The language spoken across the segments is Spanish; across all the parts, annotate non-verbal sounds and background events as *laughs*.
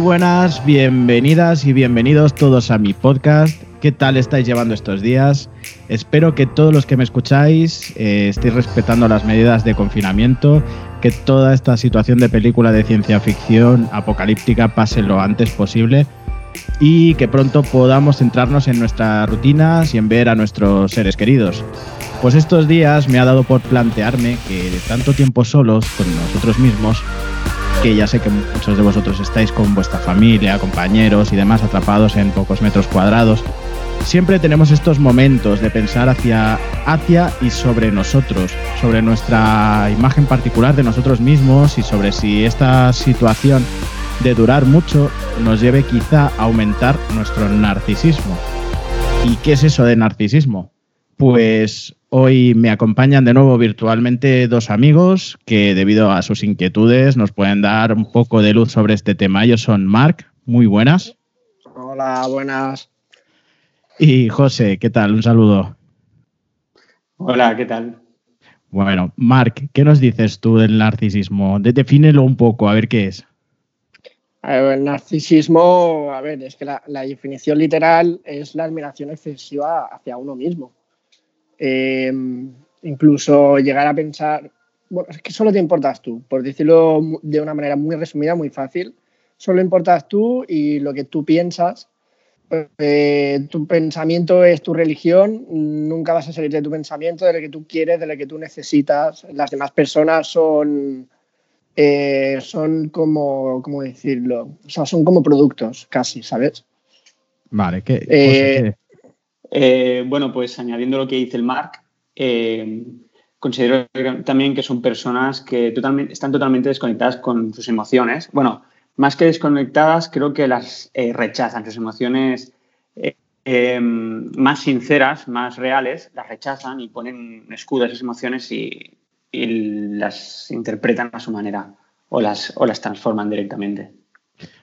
buenas, bienvenidas y bienvenidos todos a mi podcast. ¿Qué tal estáis llevando estos días? Espero que todos los que me escucháis eh, estéis respetando las medidas de confinamiento, que toda esta situación de película de ciencia ficción apocalíptica pase lo antes posible y que pronto podamos centrarnos en nuestras rutinas y en ver a nuestros seres queridos. Pues estos días me ha dado por plantearme que de tanto tiempo solos con nosotros mismos, que ya sé que muchos de vosotros estáis con vuestra familia, compañeros y demás atrapados en pocos metros cuadrados, siempre tenemos estos momentos de pensar hacia, hacia y sobre nosotros, sobre nuestra imagen particular de nosotros mismos y sobre si esta situación de durar mucho nos lleve quizá a aumentar nuestro narcisismo. ¿Y qué es eso de narcisismo? Pues hoy me acompañan de nuevo virtualmente dos amigos que debido a sus inquietudes nos pueden dar un poco de luz sobre este tema. Ellos son Marc, muy buenas. Hola, buenas. Y José, ¿qué tal? Un saludo. Hola, ¿qué tal? Bueno, Marc, ¿qué nos dices tú del narcisismo? defínelo un poco, a ver qué es. El narcisismo, a ver, es que la, la definición literal es la admiración excesiva hacia uno mismo. Eh, incluso llegar a pensar, bueno, es que solo te importas tú, por decirlo de una manera muy resumida, muy fácil, solo importas tú y lo que tú piensas. Eh, tu pensamiento es tu religión, nunca vas a salir de tu pensamiento, de lo que tú quieres, de lo que tú necesitas. Las demás personas son, eh, son como, ¿cómo decirlo? O sea, son como productos, casi, ¿sabes? Vale, ¿qué? Eh, eh, bueno, pues añadiendo lo que dice el Marc, eh, considero también que son personas que totalmente, están totalmente desconectadas con sus emociones. Bueno, más que desconectadas, creo que las eh, rechazan, sus emociones más sinceras, más reales, las rechazan y ponen escudo a esas emociones y, las interpretan a su manera o las transforman directamente.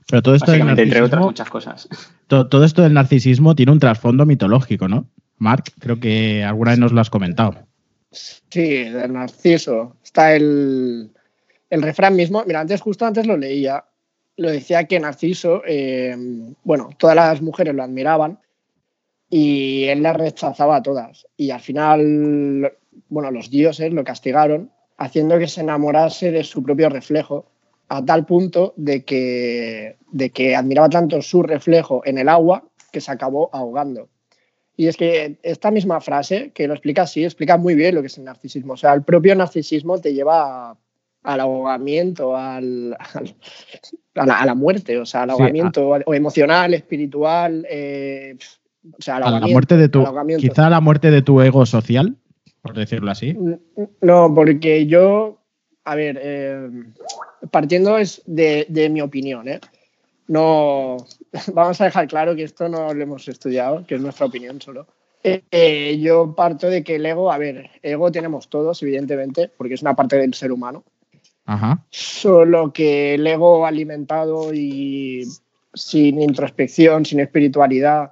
Pero todo esto entre otras muchas cosas. Todo, esto del narcisismo tiene un trasfondo mitológico, ¿no? Marc, creo que alguna vez nos lo has comentado. Sí, del narciso. Está el, refrán mismo. Mira, antes, justo antes lo leía. Lo decía que Narciso, eh, bueno, todas las mujeres lo admiraban y él las rechazaba a todas. Y al final, bueno, los dioses lo castigaron haciendo que se enamorase de su propio reflejo a tal punto de que, de que admiraba tanto su reflejo en el agua que se acabó ahogando. Y es que esta misma frase, que lo explica así, explica muy bien lo que es el narcisismo. O sea, el propio narcisismo te lleva al ahogamiento, al, a, la, muerte, o sea, al ahogamiento o emocional, espiritual. Eh, o sea, a la muerte de tu, quizá a la muerte de tu ego social, por decirlo así. No, porque yo a ver, eh, partiendo es de, mi opinión, ¿eh? No, *laughs* vamos a dejar claro que esto no lo hemos estudiado, que es nuestra opinión solo. Eh, yo parto de que el ego, a ver, ego tenemos todos, evidentemente, porque es una parte del ser humano. Ajá. Solo que el ego alimentado y sin introspección, sin espiritualidad,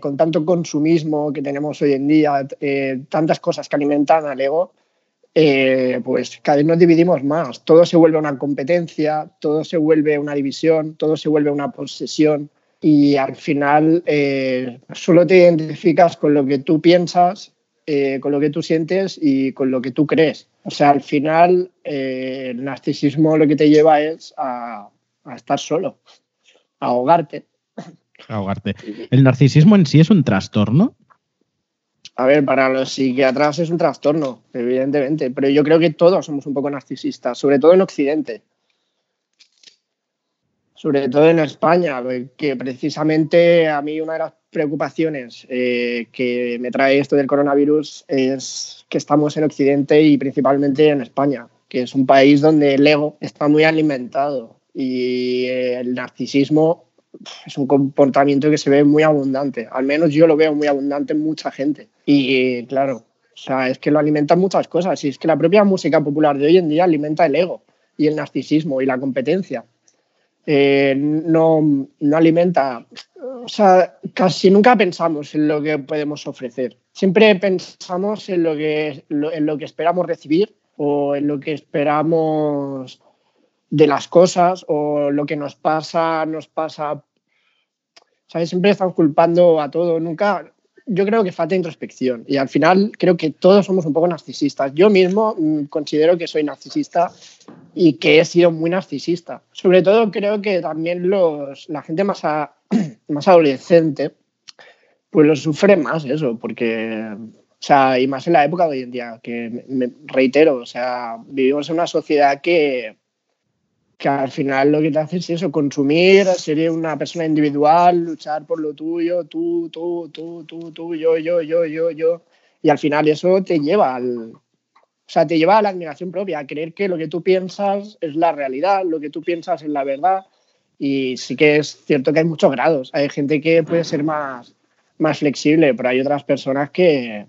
con tanto consumismo que tenemos hoy en día, tantas cosas que alimentan al ego, eh, pues cada vez nos dividimos más. Todo se vuelve una competencia, todo se vuelve una división, todo se vuelve una posesión y al final eh, solo te identificas con lo que tú piensas, eh, con lo que tú sientes y con lo que tú crees. O sea, al final el narcisismo lo que te lleva es a, a estar solo, a ahogarte. Ahogarte. ¿El narcisismo en sí es un trastorno? A ver, para los psiquiatras es un trastorno, evidentemente, pero yo creo que todos somos un poco narcisistas, sobre todo en Occidente. Sobre todo en España, que precisamente a mí una de las preocupaciones eh, que me trae esto del coronavirus es que estamos en Occidente y principalmente en España, que es un país donde el ego está muy alimentado y el narcisismo es un comportamiento que se ve muy abundante. Al menos yo lo veo muy abundante en mucha gente. Y claro, o sea, es que lo alimentan muchas cosas. Y es que la propia música popular de hoy en día alimenta el ego y el narcisismo y la competencia. Eh, no, no alimenta, o sea, casi nunca pensamos en lo que podemos ofrecer. Siempre pensamos en lo que, en lo que esperamos recibir o en lo que esperamos de las cosas o lo que nos pasa, nos pasa. ¿Sabes? Siempre estamos culpando a todo, nunca. Yo creo que falta introspección y al final creo que todos somos un poco narcisistas. Yo mismo mm, considero que soy narcisista y que he sido muy narcisista. Sobre todo creo que también los, la gente más, *clears throat* más adolescente pues lo sufre más eso, porque, o sea, y más en la época de hoy en día, que me, reitero, o sea, vivimos en una sociedad que, que al final lo que te hace es eso, consumir, ser una persona individual, luchar por lo tuyo, tú, tú, tú, tú, tú, yo, yo, yo, yo, yo. Y al final eso te lleva al, o sea, te lleva a la admiración propia, a creer que lo que tú piensas es la realidad, lo que tú piensas es la verdad. Y sí que es cierto que hay muchos grados. Hay gente que puede ser más, más flexible, pero hay otras personas que,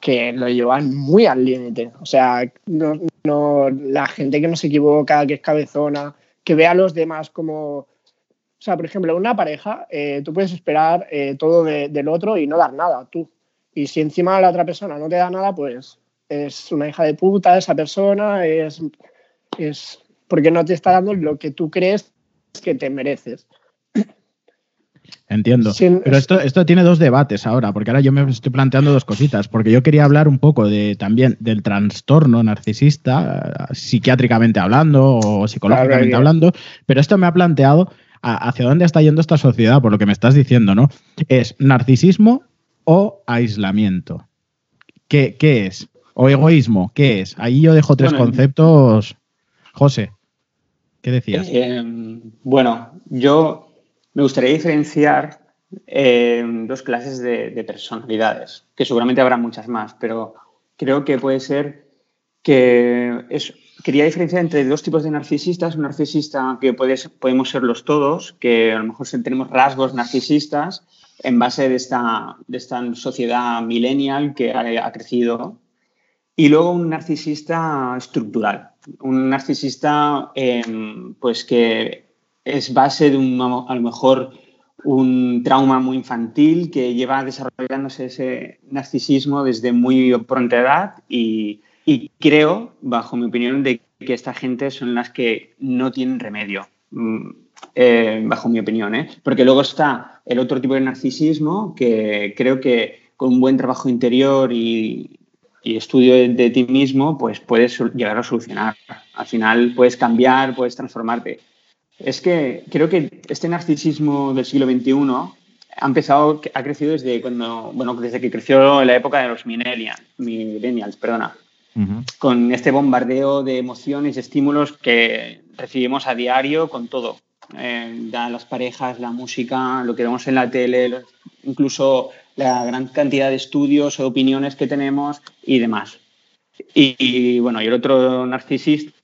que lo llevan muy al límite. O sea, no, no, la gente que no se equivoca, que es cabezona, que ve a los demás como... O sea, por ejemplo, una pareja, eh, tú puedes esperar eh, todo del otro y no dar nada, tú. Y si encima la otra persona no te da nada, pues es una hija de puta esa persona, es, es porque no te está dando lo que tú crees que te mereces. Entiendo. Pero esto, esto tiene dos debates ahora, porque ahora yo me estoy planteando dos cositas, porque yo quería hablar un poco de también del trastorno narcisista, psiquiátricamente hablando o psicológicamente hablando, pero esto me ha planteado hacia dónde está yendo esta sociedad, por lo que me estás diciendo, ¿no? ¿Es narcisismo o aislamiento? ¿Qué, es? ¿O egoísmo? ¿Qué es? Ahí yo dejo tres conceptos. José, ¿qué decías? Eh, bueno, yo me gustaría diferenciar eh, dos clases de, personalidades, que seguramente habrá muchas más, pero creo que puede ser que es, quería diferenciar entre dos tipos de narcisistas. Un narcisista que puede, podemos ser los todos, que a lo mejor tenemos rasgos narcisistas en base de esta, de esta sociedad millennial que ha, crecido. Y luego un narcisista estructural, un narcisista em, pues que es base de un, a lo mejor un trauma muy infantil que lleva desarrollándose ese narcisismo desde muy pronta edad y, creo, bajo mi opinión, de que esta gente son las que no tienen remedio, mm, eh, bajo mi opinión. ¿eh? Porque luego está el otro tipo de narcisismo que creo que con un buen trabajo interior y, estudio de, de, ti mismo, pues puedes llegar a solucionar. Al final puedes cambiar, puedes transformarte. Es que creo que este narcisismo del siglo XXI ha empezado, ha crecido desde cuando, bueno, desde que creció en la época de los millennials, millennials perdona, con este bombardeo de emociones y estímulos que recibimos a diario con todo. Eh, las parejas, la música, lo que vemos en la tele, incluso la gran cantidad de estudios o opiniones que tenemos y demás. Y, y bueno, y el otro narcisista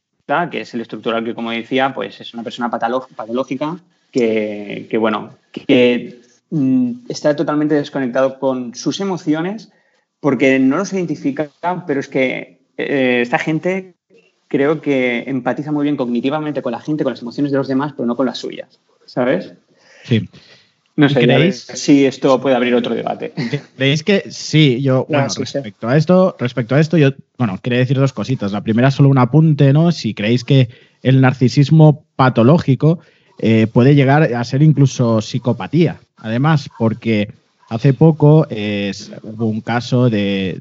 que es el estructural que, como decía, pues es una persona patológica que, bueno, que mm, está totalmente desconectado con sus emociones porque no los identifica, pero es que eh, esta gente creo que empatiza muy bien cognitivamente con la gente, con las emociones de los demás, pero no con las suyas, ¿sabes? Sí. No sé, ¿Creéis? si esto puede abrir otro debate. ¿Veis que sí? Yo, bueno, respecto a esto, respecto a esto, yo, bueno, quería decir dos cositas. La primera solo un apunte, ¿no? Si creéis que el narcisismo patológico eh, puede llegar a ser incluso psicopatía. Además, porque hace poco hubo un caso de,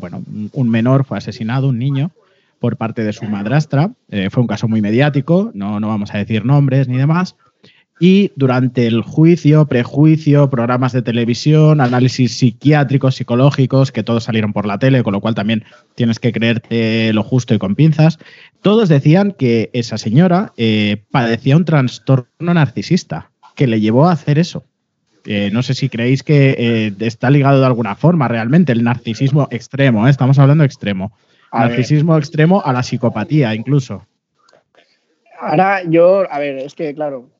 bueno, un menor fue asesinado, un niño, por parte de su madrastra. Eh, fue un caso muy mediático, no, no vamos a decir nombres ni demás y durante el juicio, prejuicio, programas de televisión, análisis psiquiátricos, psicológicos, que todos salieron por la tele, con lo cual también tienes que creerte lo justo y con pinzas, todos decían que esa señora eh, padecía un trastorno narcisista que le llevó a hacer eso. Eh, no sé si creéis que eh, está ligado de alguna forma realmente el narcisismo extremo, estamos hablando extremo. narcisismo extremo a la psicopatía incluso. Ahora yo, a ver, es que claro,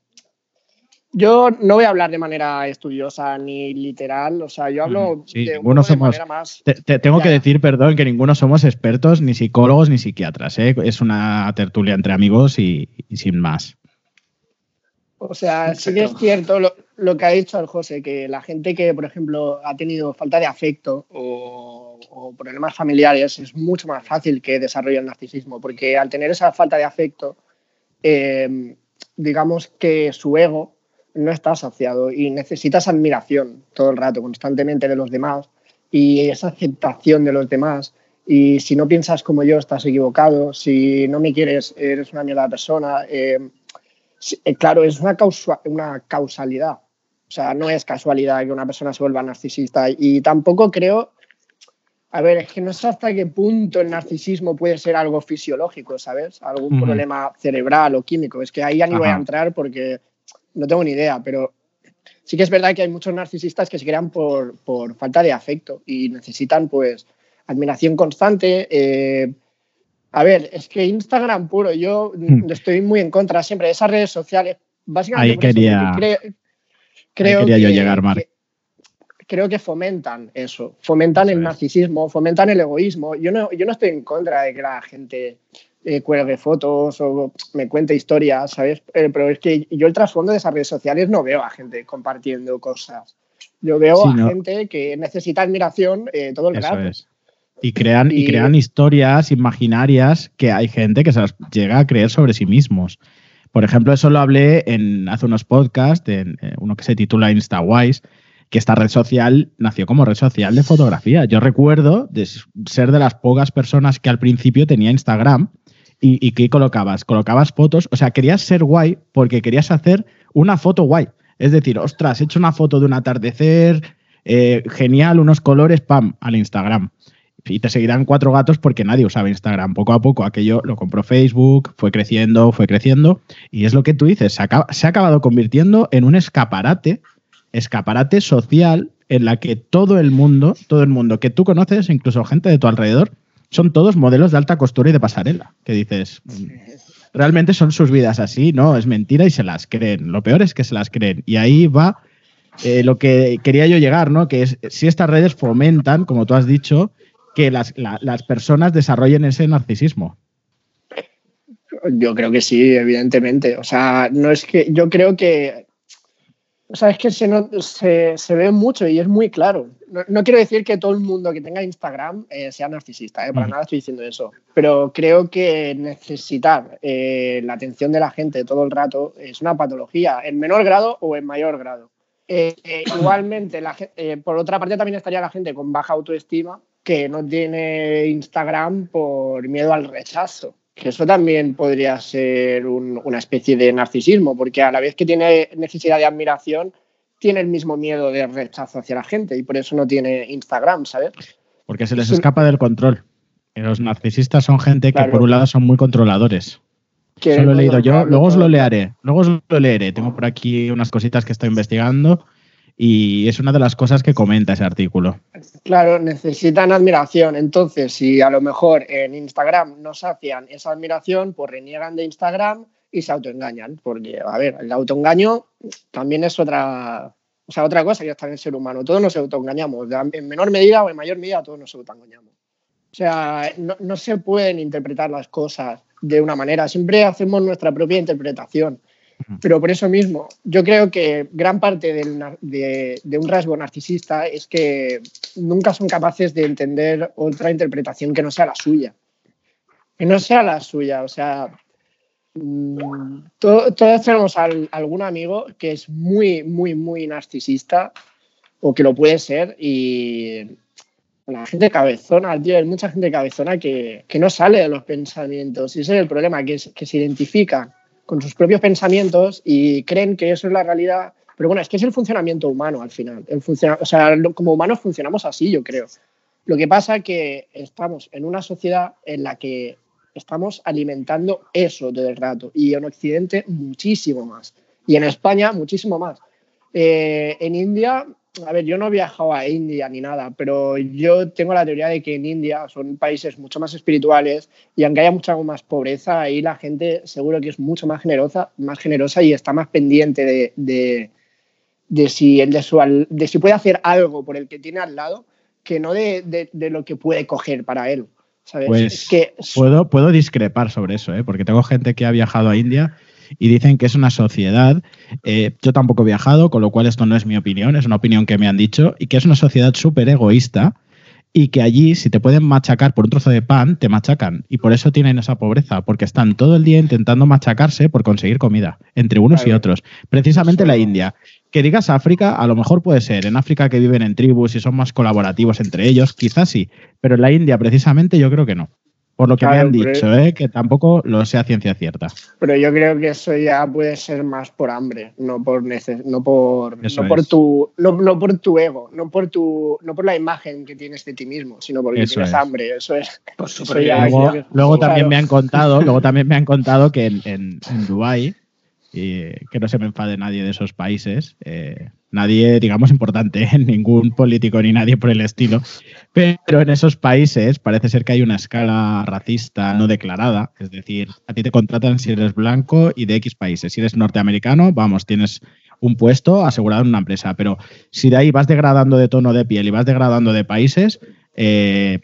yo no voy a hablar de manera estudiosa ni literal, o sea, yo hablo de, ninguno somos, manera más. Te, tengo que decir, perdón, que ninguno somos expertos, ni psicólogos, ni psiquiatras. ¿eh? Es una tertulia entre amigos y, sin más. O sea, sí que es cierto lo, que ha dicho el José, que la gente que, por ejemplo, ha tenido falta de afecto o, o problemas familiares es mucho más fácil que desarrolle el narcisismo, porque al tener esa falta de afecto eh, digamos que su ego no está saciado y necesitas admiración todo el rato, constantemente de los demás y esa aceptación de los demás. Y si no piensas como yo, estás equivocado. Si no me quieres, eres una mierda persona. Eh, eh, claro, es una, una causalidad. O sea, no es casualidad que una persona se vuelva narcisista. Y tampoco creo a ver, es que no sé hasta qué punto el narcisismo puede ser algo fisiológico, ¿sabes? Algún problema cerebral o químico. Es que ahí ya ni voy a entrar porque no tengo ni idea, pero sí que es verdad que hay muchos narcisistas que se crean por, falta de afecto y necesitan, pues, admiración constante. Eh, a ver, es que Instagram puro, yo mm. estoy muy en contra siempre de esas redes sociales. Básicamente, ahí quería, creo, quería yo llegar, Marc creo que fomentan eso, fomentan el narcisismo, fomentan el egoísmo. Yo no, yo no estoy en contra de que la gente eh, cuelgue fotos o me cuente historias, ¿sabes? Eh, pero es que yo el trasfondo de esas redes sociales no veo a gente compartiendo cosas. Yo veo a gente que necesita admiración eh, todo el rato. Y crean, y... crean historias imaginarias que hay gente que se las llega a creer sobre sí mismos. Por ejemplo, eso lo hablé en hace unos podcasts, en uno que se titula InstaWise, que esta red social nació como red social de fotografía. Yo recuerdo de ser de las pocas personas que al principio tenía Instagram y, y que colocabas, colocabas fotos, o sea, querías ser guay porque querías hacer una foto guay. Es decir, ostras, he hecho una foto de un atardecer, eh, genial, unos colores, pam, al Instagram. Y te seguirán cuatro gatos porque nadie usaba Instagram. Poco a poco aquello lo compró Facebook, fue creciendo, fue creciendo. Y es lo que tú dices, se, se ha acabado convirtiendo en un escaparate escaparate social en la que todo el mundo, todo el mundo que tú conoces, incluso gente de tu alrededor, son todos modelos de alta costura y de pasarela. Que dices, realmente son sus vidas así, no, es mentira y se las creen. Lo peor es que se las creen. Y ahí va eh, lo que quería yo llegar, ¿no? Que es si estas redes fomentan, como tú has dicho, que las, las personas desarrollen ese narcisismo. Yo creo que sí, evidentemente. O sea, no es que yo creo que o sea, es que se, se, ve mucho y es muy claro. No, quiero decir que todo el mundo que tenga Instagram eh, sea narcisista, eh, para nada estoy diciendo eso. Pero creo que necesitar eh, la atención de la gente todo el rato es una patología, en menor grado o en mayor grado. *coughs* igualmente, la, por otra parte, también estaría la gente con baja autoestima que no tiene Instagram por miedo al rechazo que eso también podría ser una especie de narcisismo, porque a la vez que tiene necesidad de admiración, tiene el mismo miedo de rechazo hacia la gente y por eso no tiene Instagram, ¿sabes? Porque se les escapa del control. Los narcisistas son gente que por un lado son muy controladores. Eso lo he leído yo, luego os lo leeré, luego os lo leeré. Tengo por aquí unas cositas que estoy investigando y es una de las cosas que comenta ese artículo. Claro, necesitan admiración. Entonces, si a lo mejor en Instagram no sacian esa admiración, pues reniegan de Instagram y se autoengañan. Porque, a ver, el autoengaño también es otra, o sea, otra cosa que está en el ser humano. Todos nos autoengañamos. En menor medida o en mayor medida, todos nos autoengañamos. O sea, no, no se pueden interpretar las cosas de una manera. Siempre hacemos nuestra propia interpretación. Pero por eso mismo, yo creo que gran parte de, un rasgo narcisista es que nunca son capaces de entender otra interpretación que no sea la suya. Que no sea la suya. O sea, mm, todos tenemos algún amigo que es muy, muy, muy narcisista o que lo puede ser y la gente cabezona, tío, hay mucha gente cabezona que, no sale de los pensamientos y ese es el problema, que, que se identifica con sus propios pensamientos y creen que eso es la realidad. Pero bueno, es que es el funcionamiento humano al final. El o sea, como humanos funcionamos así, yo creo. Lo que pasa es que estamos en una sociedad en la que estamos alimentando eso todo el rato y en Occidente muchísimo más y en España muchísimo más. Eh, en India a ver, yo no he viajado a India ni nada, pero yo tengo la teoría de que en India son países mucho más espirituales y aunque haya mucha más pobreza, ahí la gente seguro que es mucho más generosa, más generosa y está más pendiente de, de, si, el de, su, de si puede hacer algo por el que tiene al lado que no de, lo que puede coger para él. ¿sabes? Pues que... puedo, puedo discrepar sobre eso, ¿eh? porque tengo gente que ha viajado a India y dicen que es una sociedad, eh, yo tampoco he viajado, con lo cual esto no es mi opinión, es una opinión que me han dicho, y que es una sociedad súper egoísta y que allí, si te pueden machacar por un trozo de pan, te machacan. Y por eso tienen esa pobreza, porque están todo el día intentando machacarse por conseguir comida, entre unos y otros. Precisamente la India. Que digas África, a lo mejor puede ser. En África que viven en tribus y son más colaborativos entre ellos, quizás sí. Pero en la India, precisamente, yo creo que no. Por lo que me han dicho, ¿eh? que tampoco lo sea ciencia cierta. Pero yo creo que eso ya puede ser más por hambre, no por no por no por tu no, por tu ego, no por tu no por la imagen que tienes de ti mismo, sino porque tienes hambre. Eso es. luego, también me han contado, luego también me han contado que en, en, en Dubái y que no se me enfade nadie de esos países, eh, nadie, digamos, importante, *laughs* ningún político ni nadie por el estilo, pero en esos países parece ser que hay una escala racista no declarada, es decir, a ti te contratan si eres blanco y de X países, si eres norteamericano, vamos, tienes un puesto asegurado en una empresa, pero si de ahí vas degradando de tono de piel y vas degradando de países, eh,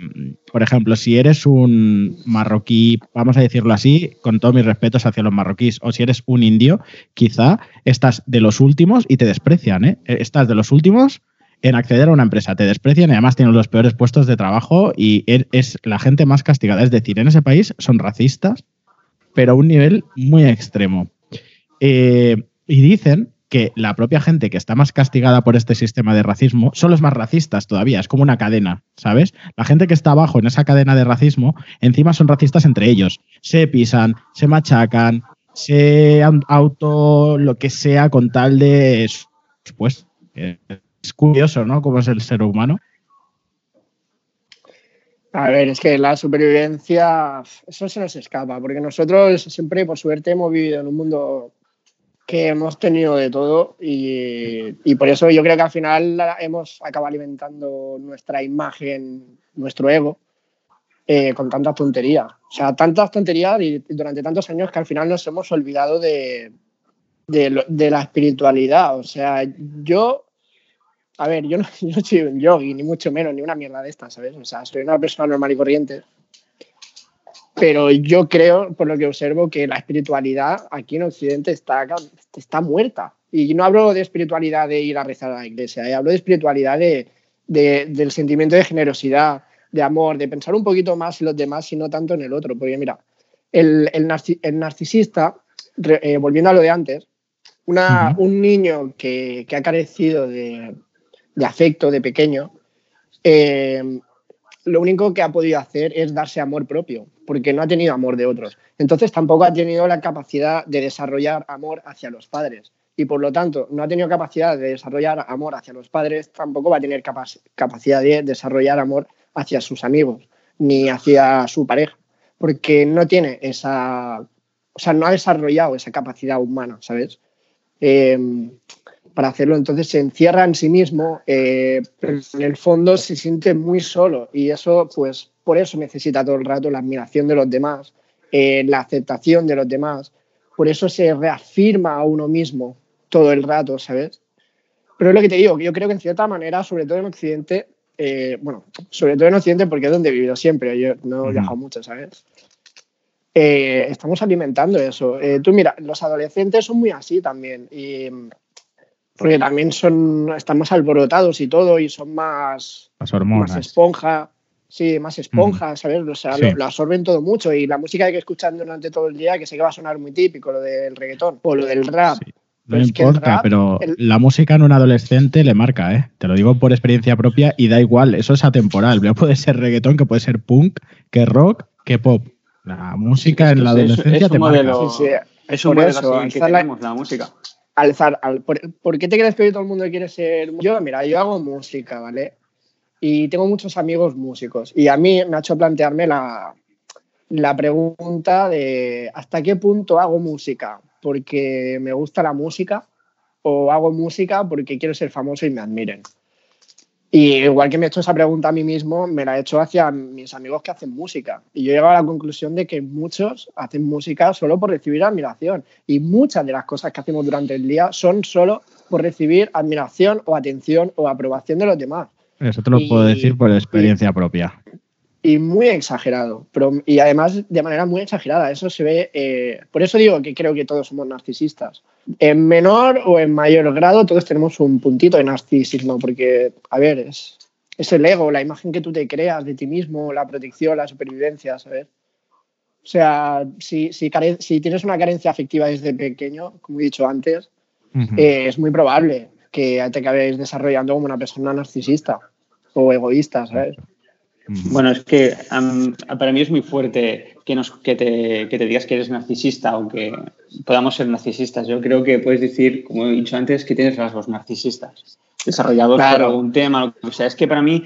por ejemplo, si eres un marroquí, vamos a decirlo así, con todos mis respetos hacia los marroquíes, o si eres un indio, quizá estás de los últimos y te desprecian, ¿eh? Estás de los últimos en acceder a una empresa, te desprecian y además tienes los peores puestos de trabajo y er, es la gente más castigada. Es decir, en ese país son racistas, pero a un nivel muy extremo. Eh, y dicen que la propia gente que está más castigada por este sistema de racismo son los más racistas todavía, es como una cadena, ¿sabes? La gente que está abajo en esa cadena de racismo, encima son racistas entre ellos, se pisan, se machacan, se auto lo que sea con tal de pues es curioso, ¿no? Cómo es el ser humano. A ver, es que la supervivencia, eso se nos escapa, porque nosotros siempre, por suerte, hemos vivido en un mundo que hemos tenido de todo y, por eso yo creo que al final hemos acabado alimentando nuestra imagen, nuestro ego, eh, con tantas tonterías. O sea, tantas tonterías y, durante tantos años que al final nos hemos olvidado de, de, la espiritualidad. O sea, yo, a ver, yo no, *laughs* yo no soy un yogi, ni mucho menos, ni una mierda de estas, ¿sabes? O sea, soy una persona normal y corriente pero yo creo, por lo que observo, que la espiritualidad aquí en Occidente está, está muerta. Y no hablo de espiritualidad de ir a rezar a la iglesia, eh, hablo de espiritualidad de, del sentimiento de generosidad, de amor, de pensar un poquito más en los demás y no tanto en el otro. Porque mira, el, el, narcisista, eh, volviendo a lo de antes, una, un niño que, que ha carecido de, de, afecto de pequeño, eh, lo único que ha podido hacer es darse amor propio, porque no ha tenido amor de otros. Entonces tampoco ha tenido la capacidad de desarrollar amor hacia los padres. Y por lo tanto, no ha tenido capacidad de desarrollar amor hacia los padres, tampoco va a tener capacidad de desarrollar amor hacia sus amigos, ni hacia su pareja, porque no tiene esa, o sea, no ha desarrollado esa capacidad humana, ¿sabes? Eh, para hacerlo. Entonces se encierra en sí mismo, eh, pero en el fondo se siente muy solo y eso, pues, por eso necesita todo el rato la admiración de los demás, eh, la aceptación de los demás. Por eso se reafirma a uno mismo todo el rato, ¿sabes? Pero es lo que te digo, yo creo que en cierta manera, sobre todo en Occidente, eh, bueno, sobre todo en Occidente porque es donde he vivido siempre, yo no he viajado mucho, ¿sabes? estamos alimentando eso. tú mira, los adolescentes son muy así también y porque también son, están más alborotados y todo, y son más, más esponja, sí, más esponja, ¿sabes? O sea, lo, absorben todo mucho, y la música que escuchan durante todo el día, que sé que va a sonar muy típico, lo del reggaetón, o lo del rap. No importa, pero la música en un adolescente le marca, ¿eh? Te lo digo por experiencia propia y da igual, eso es atemporal. Puede ser reggaetón, que puede ser punk, que rock, que pop. La música en la adolescencia te marca. es un modelo que tenemos, la música alzar. por, qué te crees que todo el mundo quiere ser.? Yo, mira, yo hago música, ¿vale? Y tengo muchos amigos músicos. Y a mí me ha hecho plantearme la, la pregunta de hasta qué punto hago música porque me gusta la música o hago música porque quiero ser famoso y me admiren. Y igual que me he hecho esa pregunta a mí mismo, me la he hecho hacia mis amigos que hacen música. Y yo he llegado a la conclusión de que muchos hacen música solo por recibir admiración. Y muchas de las cosas que hacemos durante el día son solo por recibir admiración o atención o aprobación de los demás. Eso te lo puedo decir por experiencia propia y muy exagerado, pero, y además de manera muy exagerada. Eso se ve, eh, por eso digo que creo que todos somos narcisistas. En menor o en mayor grado todos tenemos un puntito de narcisismo, porque, a ver, es, es el ego, la imagen que tú te creas de ti mismo, la protección, la supervivencia, ¿sabes? O sea, si, si, si tienes una carencia afectiva desde pequeño, como he dicho antes, eh, es muy probable que te acabes desarrollando como una persona narcisista o egoísta, ¿sabes? Bueno, es que para mí es muy fuerte que, nos, que, te, que, te, digas que eres narcisista o que podamos ser narcisistas. Yo creo que puedes decir, como he dicho antes, que tienes rasgos narcisistas desarrollados por algún tema. O sea, es que para mí,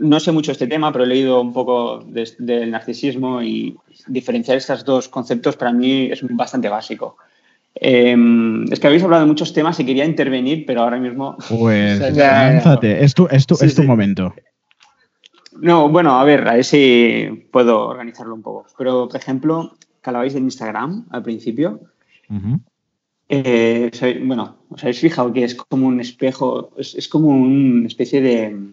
no sé mucho este tema, pero he leído un poco del narcisismo y diferenciar estos dos conceptos para mí es bastante básico. Em, es que habéis hablado de muchos temas y quería intervenir, pero ahora mismo. Pues *laughs* lánzate, es tu, es tu, es tu momento. No, bueno, a ver, a ver si puedo organizarlo un poco. Pero, por ejemplo, que hablabais de Instagram al principio. Eh, bueno, os habéis fijado que es como un espejo, es, como una especie de,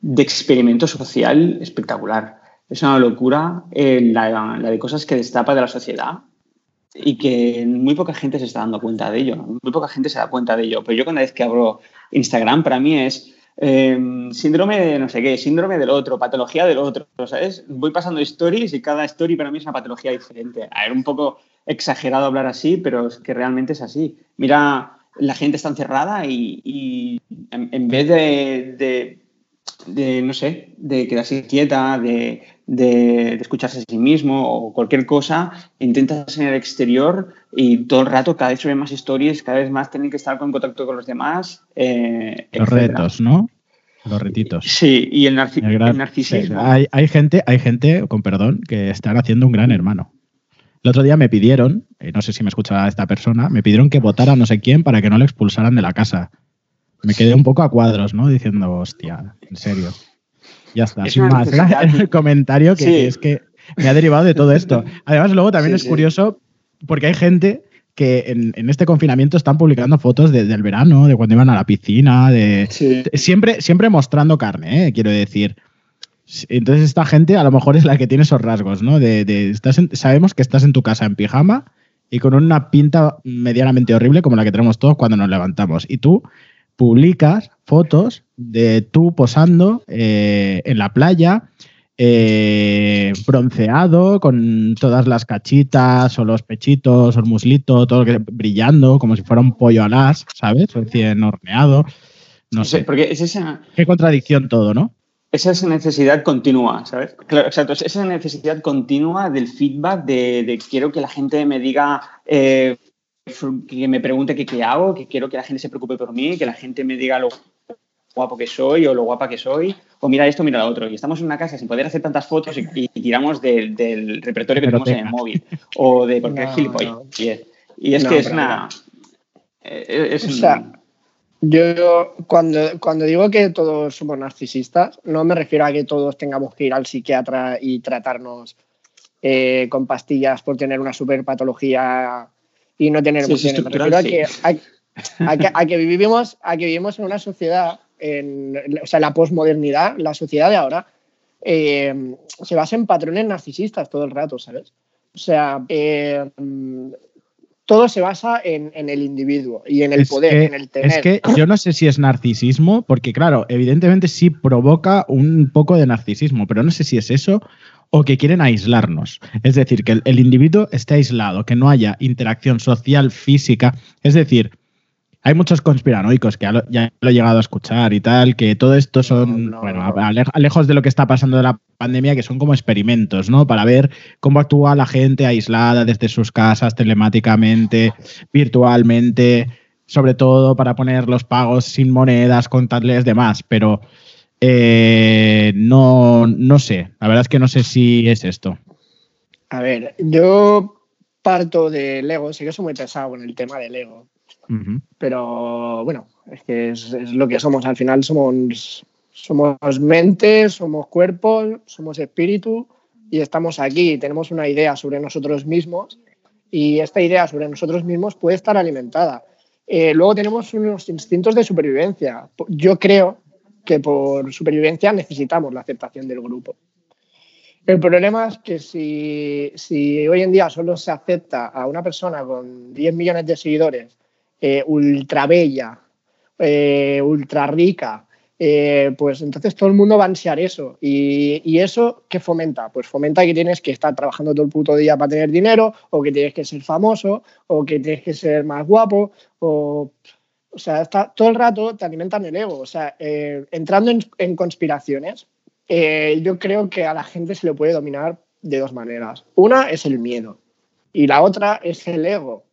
de experimento social espectacular. Es una locura eh, la, de cosas que destapa de la sociedad y que muy poca gente se está dando cuenta de ello. Muy poca gente se da cuenta de ello. Pero yo cada vez que abro Instagram, para mí es Em, síndrome de no sé qué, síndrome del otro, patología del otro, ¿sabes? Voy pasando stories y cada story para mí es una patología diferente. A ver, un poco exagerado hablar así, pero es que realmente es así. Mira, la gente está encerrada y, en, vez de, de, no sé, de quedarse quieta, de, de, escucharse a sí mismo o cualquier cosa, intentas en el exterior y todo el rato cada vez se ven más historias, cada vez más tienen que estar en contacto con los demás. Eh, los retos, ¿no? Los retitos. Sí, y el, narcisismo. hay, hay, gente, hay gente, con perdón, que están haciendo un gran hermano. El otro día me pidieron, eh, no sé si me escucha esta persona, me pidieron que votara no sé quién para que no le expulsaran de la casa. Me quedé un poco a cuadros, ¿no? Diciendo, hostia, en serio. Ya está, sin más. *laughs* El comentario que, es que me ha derivado de todo esto. *laughs* Además, luego también es curioso porque hay gente que en, este confinamiento están publicando fotos del verano, de cuando iban a la piscina, de, siempre, siempre mostrando carne, ¿eh? quiero decir. Entonces esta gente a lo mejor es la que tiene esos rasgos, ¿no? De, estás sabemos que estás en tu casa en pijama y con una pinta medianamente horrible como la que tenemos todos cuando nos levantamos. Y tú publicas fotos de tú posando eh, en la playa, eh, bronceado, con todas las cachitas o los pechitos o el muslito, todo brillando, como si fuera un pollo alas, ¿sabes? Recién horneado. No sé. Porque es esa. Qué contradicción todo, ¿no? Esa es necesidad continua, ¿sabes? Claro, exacto. Esa necesidad continua del feedback, de, quiero que la gente me diga. Eh, que me pregunte qué, hago, que quiero que la gente se preocupe por mí, que la gente me diga lo guapo que soy o lo guapa que soy, o mira esto, mira lo otro. Y estamos en una casa sin poder hacer tantas fotos y, tiramos del repertorio que tenemos en el *laughs* móvil o de cualquier gilipollas. Y es, que es una... Eh, o sea, yo cuando, cuando digo que todos somos narcisistas, no me refiero a que todos tengamos que ir al psiquiatra y tratarnos eh, con pastillas por tener una superpatología y no tener emociones. a que, vivimos, a que vivimos en una sociedad, en, o sea, la posmodernidad, la sociedad de ahora, eh, se basa en patrones narcisistas todo el rato, ¿sabes? O sea, eh, todo se basa en, el individuo y en el poder, en el tener. Es que yo no sé si es narcisismo, porque claro, evidentemente sí provoca un poco de narcisismo, pero no sé si es eso o que quieren aislarnos. Es decir, que el, individuo esté aislado, que no haya interacción social, física. Es decir, hay muchos conspiranoicos que ya lo he llegado a escuchar y tal, que todo esto son, bueno, lejos de lo que está pasando de la pandemia, que son como experimentos, ¿no? Para ver cómo actúa la gente aislada desde sus casas, telemáticamente, virtualmente, sobre todo para poner los pagos sin monedas, contarles demás, pero eh, no, no sé, la verdad es que no sé si es esto. A ver, yo parto del ego, sí que soy muy pesado en el tema ego, pero bueno, es que es, lo que somos, al final somos, somos mente, somos cuerpo, somos espíritu y estamos aquí, tenemos una idea sobre nosotros mismos y esta idea sobre nosotros mismos puede estar alimentada. Eh, luego tenemos unos instintos de supervivencia. Yo creo que por supervivencia necesitamos la aceptación del grupo. El problema es que si, hoy en día solo se acepta a una persona con 10 millones de seguidores, eh, ultra bella, eh, ultra rica, eh, pues entonces todo el mundo va a ansiar eso. Y, eso, ¿qué fomenta? Pues fomenta que tienes que estar trabajando todo el puto día para tener dinero, o que tienes que ser famoso, o que tienes que ser más guapo, o... O sea, está, todo el rato te alimentan el ego. O sea, eh, entrando en, conspiraciones, eh, yo creo que a la gente se le puede dominar de dos maneras. Una es el miedo y la otra es el ego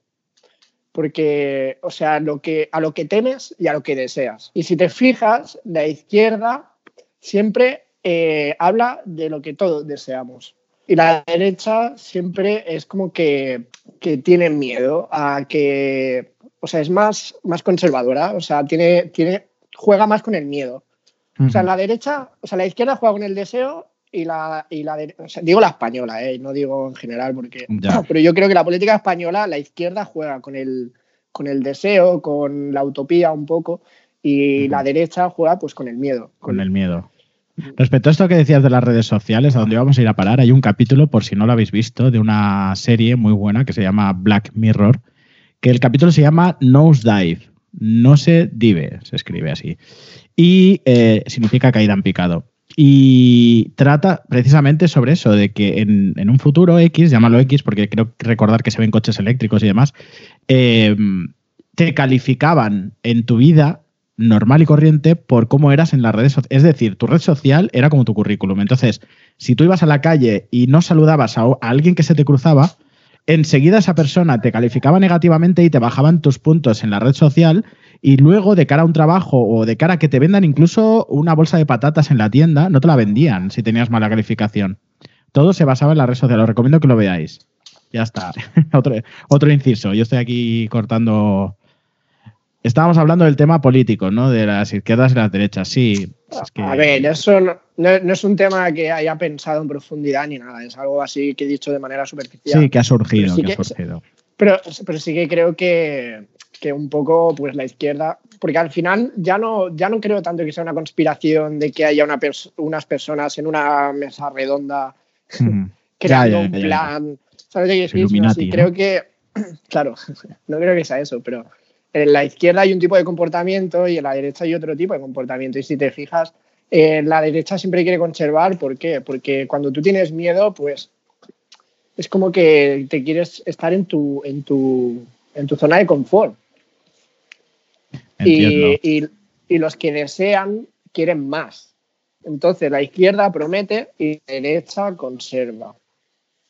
porque, o sea, lo que, a lo que temes y a lo que deseas. Y si te fijas, la izquierda siempre eh, habla de lo que todos deseamos. Y la derecha siempre es como que, que tiene miedo a que, o sea, es más, más conservadora, o sea, tiene, tiene, juega más con el miedo. O sea, la derecha, o sea, la izquierda juega con el deseo y la, y la digo la española, eh, no digo en general, porque *clears throat* pero yo creo que la política española, la izquierda juega con el, con el deseo, con la utopía un poco, y la derecha juega pues con el miedo. Con el miedo. Respecto a esto que decías de las redes sociales, a dónde vamos a ir a parar, hay un capítulo, por si no lo habéis visto, de una serie muy buena que se llama Black Mirror, que el capítulo se llama Nosedive. No se dive, se escribe así. Y eh, significa caída en picado. Y trata precisamente sobre eso, de que en, un futuro X, llámalo X, porque creo recordar que se ven coches eléctricos y demás, eh, te calificaban en tu vida normal y corriente por cómo eras en las redes sociales. Es decir, tu red social era como tu currículum. Entonces, si tú ibas a la calle y no saludabas a alguien que se te cruzaba, enseguida esa persona te calificaba negativamente y te bajaban tus puntos en la red social y luego de cara a un trabajo o de cara a que te vendan incluso una bolsa de patatas en la tienda, no te la vendían si tenías mala calificación. Todo se basaba en la red social. Os recomiendo que lo veáis. Ya está. *laughs* otro, otro inciso. Yo estoy aquí cortando. Estábamos hablando del tema político, ¿no? De las izquierdas y las derechas. Sí. A ver, eso no, es un tema que haya pensado en profundidad ni nada. Es algo así que he dicho de manera superficial. Sí, que ha surgido. que, ha surgido. Pero, pero sí que creo que, que un poco pues la izquierda, porque al final ya no, ya no creo tanto que sea una conspiración de que haya una unas personas en una mesa redonda *laughs* creando un plan, ¿sabes qué decir? Creo que, *clears throat* claro, *laughs* no creo que sea eso, pero en la izquierda hay un tipo de comportamiento y en la derecha hay otro tipo de comportamiento. Y si te fijas, en la derecha siempre quiere conservar, ¿por qué? Porque cuando tú tienes miedo, pues es como que te quieres estar en tu, en tu, en tu zona de confort. Y, los que desean quieren más. Entonces la izquierda promete y la derecha conserva.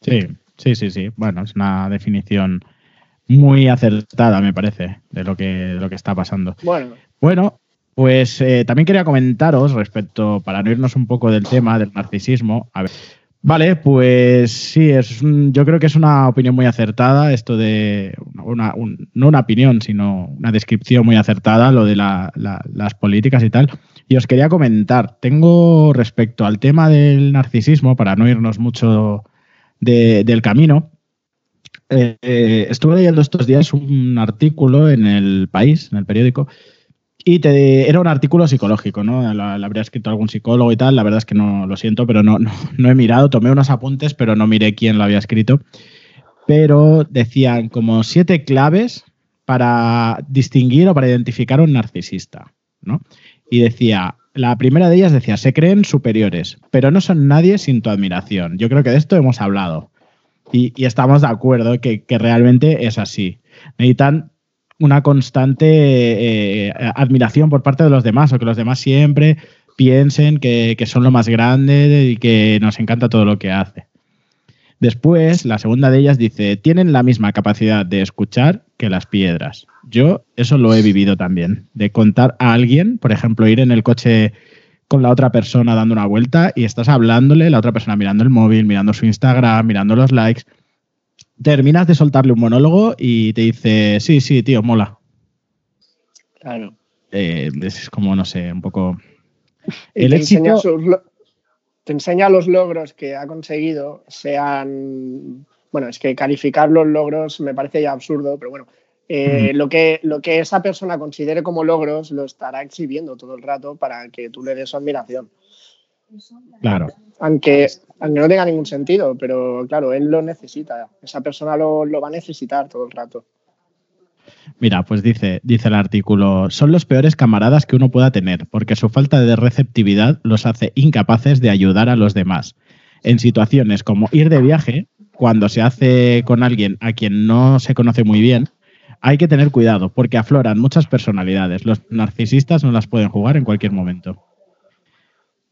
Sí, sí, sí, sí. Bueno, es una definición muy acertada, me parece, de lo que, lo que está pasando. Bueno. Bueno, pues eh, también quería comentaros respecto, para no irnos un poco del tema del narcisismo, a ver, Vale, pues sí, es yo creo que es una opinión muy acertada, esto de, una, no una opinión, sino una descripción muy acertada, lo de las políticas y tal. Y os quería comentar, tengo respecto al tema del narcisismo, para no irnos mucho del camino, eh, eh, estuve leyendo estos días un artículo en el país, en el periódico, y era un artículo psicológico, ¿no? Lo, habría escrito algún psicólogo y tal. La verdad es que no lo siento, pero no, no, he mirado. Tomé unos apuntes, pero no miré quién lo había escrito. Pero decían como siete claves para distinguir o para identificar a un narcisista, ¿no? Y decía, la primera de ellas decía, se creen superiores, pero no son nadie sin tu admiración. Yo creo que de esto hemos hablado. Y, y estamos de acuerdo que, que realmente es así. Necesitan una constante eh, admiración por parte de los demás, o que los demás siempre piensen que, son lo más grande y que nos encanta todo lo que hace. Después, la segunda de ellas dice, tienen la misma capacidad de escuchar que las piedras. Yo eso lo he vivido también, de contar a alguien, por ejemplo, ir en el coche con la otra persona dando una vuelta y estás hablándole, la otra persona mirando el móvil, mirando su Instagram, mirando los likes, terminas de soltarle un monólogo y te dice, sí, sí, tío, mola. Claro. Eh, es como, no sé, un poco... El te, enseña te enseña los logros que ha conseguido, sean... Bueno, es que calificar los logros me parece ya absurdo, pero bueno, eh, lo, que, lo que esa persona considere como logros lo estará exhibiendo todo el rato para que tú le des su admiración. Claro. Aunque, aunque no tenga ningún sentido, pero claro, él lo necesita. Esa persona lo, va a necesitar todo el rato. Mira, pues dice, dice el artículo, son los peores camaradas que uno pueda tener, porque su falta de receptividad los hace incapaces de ayudar a los demás. En situaciones como ir de viaje, cuando se hace con alguien a quien no se conoce muy bien, hay que tener cuidado, porque afloran muchas personalidades. Los narcisistas no las pueden jugar en cualquier momento.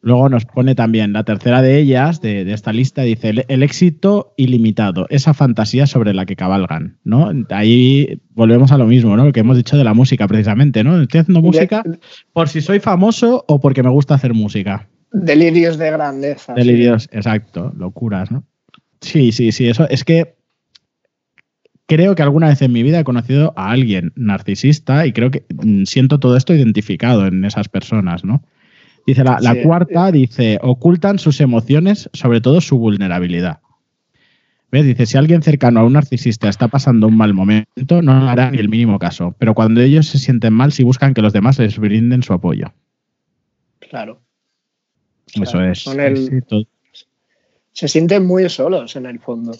Luego nos pone también la tercera de ellas, de, esta lista, dice el, éxito ilimitado, esa fantasía sobre la que cabalgan, ¿no? Ahí volvemos a lo mismo, ¿no? Lo que hemos dicho de la música, precisamente, ¿no? Estoy haciendo música por si soy famoso o porque me gusta hacer música. Delirios de grandeza. Delirios, exacto, locuras, ¿no? Sí, sí, sí, eso es que creo que alguna vez en mi vida he conocido a alguien narcisista y creo que mm, siento todo esto identificado en esas personas, ¿no? Dice la, cuarta, dice, ocultan sus emociones, sobre todo su vulnerabilidad. ¿Ves? Dice, si alguien cercano a un narcisista está pasando un mal momento, no hará ni el mínimo caso. Pero cuando ellos se sienten mal, sí buscan que los demás les brinden su apoyo. Claro. Eso es. se sienten muy solos en el fondo.